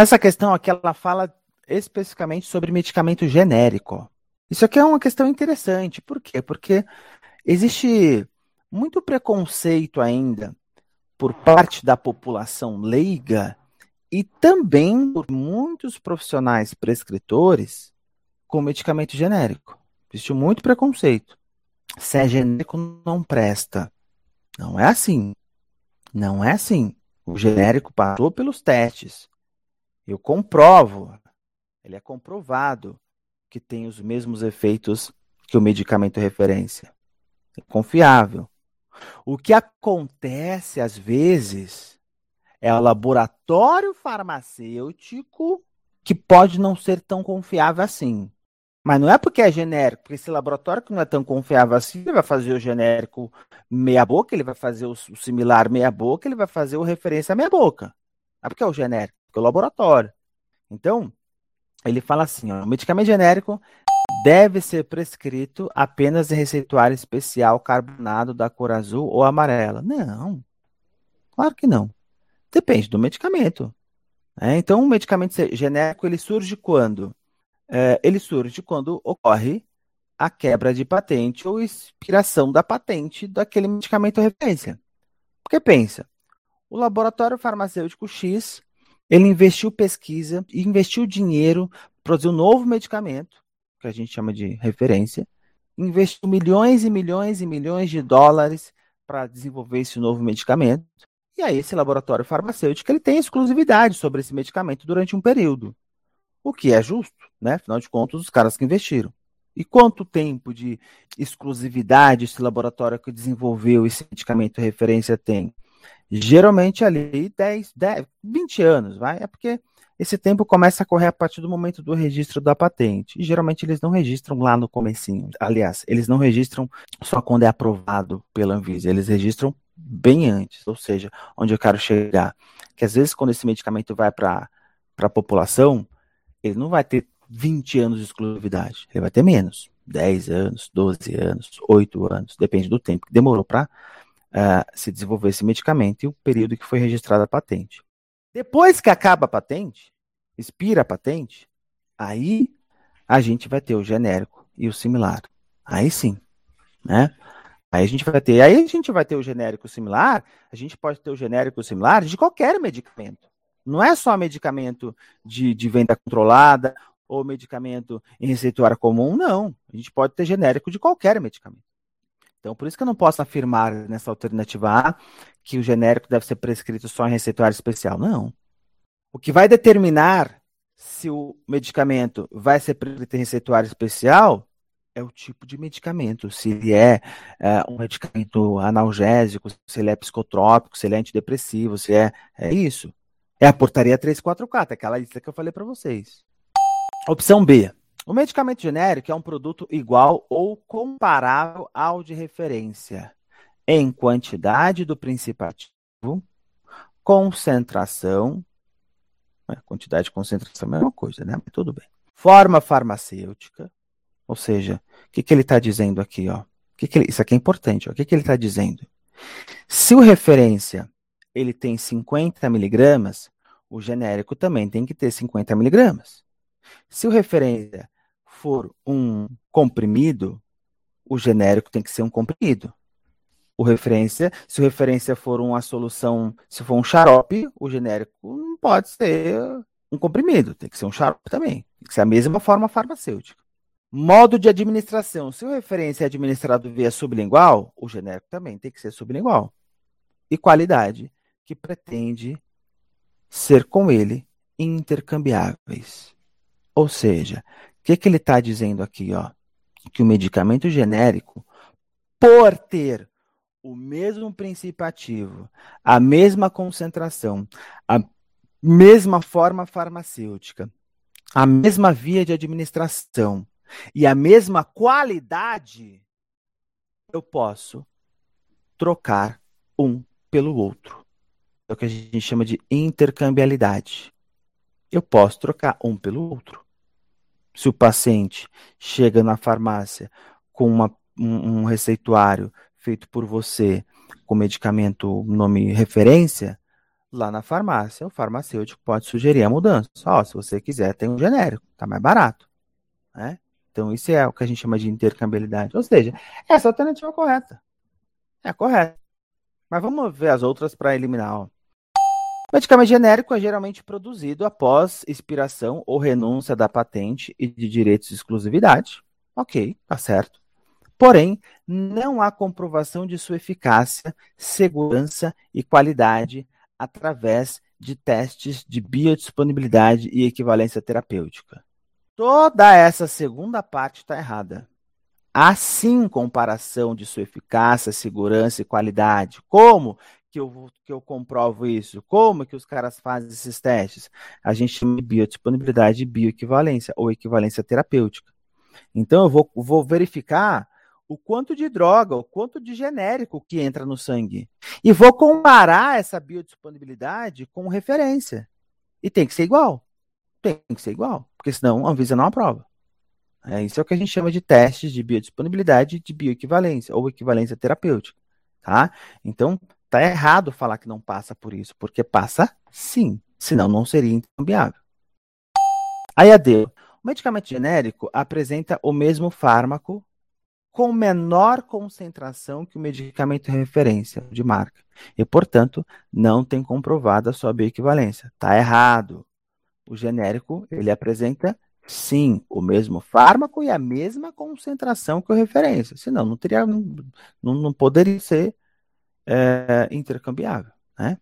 Essa questão aqui, ela fala especificamente sobre medicamento genérico. Isso aqui é uma questão interessante. Por quê? Porque existe muito preconceito ainda por parte da população leiga e também por muitos profissionais prescritores com medicamento genérico. Existe muito preconceito. Se é genérico, não presta. Não é assim. Não é assim. O genérico passou pelos testes. Eu comprovo. Ele é comprovado que tem os mesmos efeitos que o medicamento referência. É confiável. O que acontece às vezes é o laboratório farmacêutico que pode não ser tão confiável assim. Mas não é porque é genérico, porque esse laboratório que não é tão confiável assim, ele vai fazer o genérico meia boca, ele vai fazer o similar meia boca, ele vai fazer o referência meia boca. É porque é o genérico, porque é o laboratório. Então, ele fala assim, ó, o medicamento genérico deve ser prescrito apenas em receituário especial carbonado da cor azul ou amarela. Não, claro que não. Depende do medicamento. É, então, o medicamento genérico ele surge quando? É, ele surge quando ocorre a quebra de patente ou expiração da patente daquele medicamento referência. Porque pensa, o laboratório farmacêutico X, ele investiu pesquisa, investiu dinheiro, produziu um novo medicamento, que a gente chama de referência, investiu milhões e milhões e milhões de dólares para desenvolver esse novo medicamento. E aí esse laboratório farmacêutico ele tem exclusividade sobre esse medicamento durante um período. O que é justo, né? Afinal de contas, os caras que investiram. E quanto tempo de exclusividade esse laboratório que desenvolveu esse medicamento referência tem? Geralmente ali 10, 10, 20 anos, vai? É porque esse tempo começa a correr a partir do momento do registro da patente. E geralmente eles não registram lá no comecinho. Aliás, eles não registram só quando é aprovado pela Anvisa, eles registram bem antes, ou seja, onde eu quero chegar. Que às vezes quando esse medicamento vai para a população, ele não vai ter 20 anos de exclusividade, ele vai ter menos, 10 anos, 12 anos, 8 anos, depende do tempo que demorou para uh, se desenvolver esse medicamento e o período que foi registrada a patente. Depois que acaba a patente, expira a patente, aí a gente vai ter o genérico e o similar. Aí sim, né? Aí a gente vai ter, aí a gente vai ter o genérico similar, a gente pode ter o genérico similar de qualquer medicamento. Não é só medicamento de, de venda controlada ou medicamento em receituário comum, não. A gente pode ter genérico de qualquer medicamento. Então, por isso que eu não posso afirmar nessa alternativa A que o genérico deve ser prescrito só em receituário especial. Não. O que vai determinar se o medicamento vai ser prescrito em receituário especial é o tipo de medicamento. Se ele é, é, um medicamento analgésico, se ele é psicotrópico, se ele é antidepressivo, se é, é isso. É a portaria 344, aquela lista que eu falei para vocês. Opção B. O medicamento genérico é um produto igual ou comparável ao de referência em quantidade do princípio ativo, concentração, né, quantidade de concentração é a mesma coisa, né? Mas tudo bem. Forma farmacêutica, ou seja, o que, que ele está dizendo aqui? Ó? Que que ele, isso aqui é importante. Ó, o que, que ele está dizendo? Se o referência ele tem 50 miligramas, o genérico também tem que ter 50 miligramas. Se o referência for um comprimido, o genérico tem que ser um comprimido. O referência, se o referência for uma solução, se for um xarope, o genérico não pode ser um comprimido, tem que ser um xarope também. Tem que ser a mesma forma farmacêutica. Modo de administração. Se o referência é administrado via sublingual, o genérico também tem que ser sublingual. E qualidade que pretende ser com ele intercambiáveis. Ou seja, que, que ele está dizendo aqui? Ó? Que o medicamento genérico, por ter o mesmo princípio ativo, a mesma concentração, a mesma forma farmacêutica, a mesma via de administração e a mesma qualidade, eu posso trocar um pelo outro. É o que a gente chama de intercambialidade. Eu posso trocar um pelo outro. Se o paciente chega na farmácia com uma, um, um receituário feito por você com medicamento nome referência, lá na farmácia, o farmacêutico pode sugerir a mudança. Só se você quiser, tem um genérico, tá mais barato. Né? Então, isso é o que a gente chama de intercambiabilidade. Ou seja, essa é alternativa correta. É correta. Mas vamos ver as outras para eliminar. Ó. Medicamento genérico é geralmente produzido após expiração ou renúncia da patente e de direitos de exclusividade. Ok, tá certo. Porém, não há comprovação de sua eficácia, segurança e qualidade através de testes de biodisponibilidade e equivalência terapêutica. Toda essa segunda parte está errada. Há sim comparação de sua eficácia, segurança e qualidade. Como que eu, que eu comprovo isso? Como que os caras fazem esses testes? A gente chama de biodisponibilidade e bioequivalência, ou equivalência terapêutica. Então, eu vou, vou verificar o quanto de droga, o quanto de genérico que entra no sangue. E vou comparar essa biodisponibilidade com referência. E tem que ser igual. Tem que ser igual, porque senão a Anvisa não aprova. É, isso é o que a gente chama de testes de biodisponibilidade de bioequivalência ou equivalência terapêutica. Tá? Então, tá errado falar que não passa por isso, porque passa sim, senão não seria intercambiável. Aí a D. O medicamento genérico apresenta o mesmo fármaco com menor concentração que o medicamento referência de marca e, portanto, não tem comprovada sua bioequivalência. Está errado. O genérico ele apresenta sim o mesmo fármaco e a mesma concentração que o referência, senão não teria, não, não poderia ser é, intercambiável, né?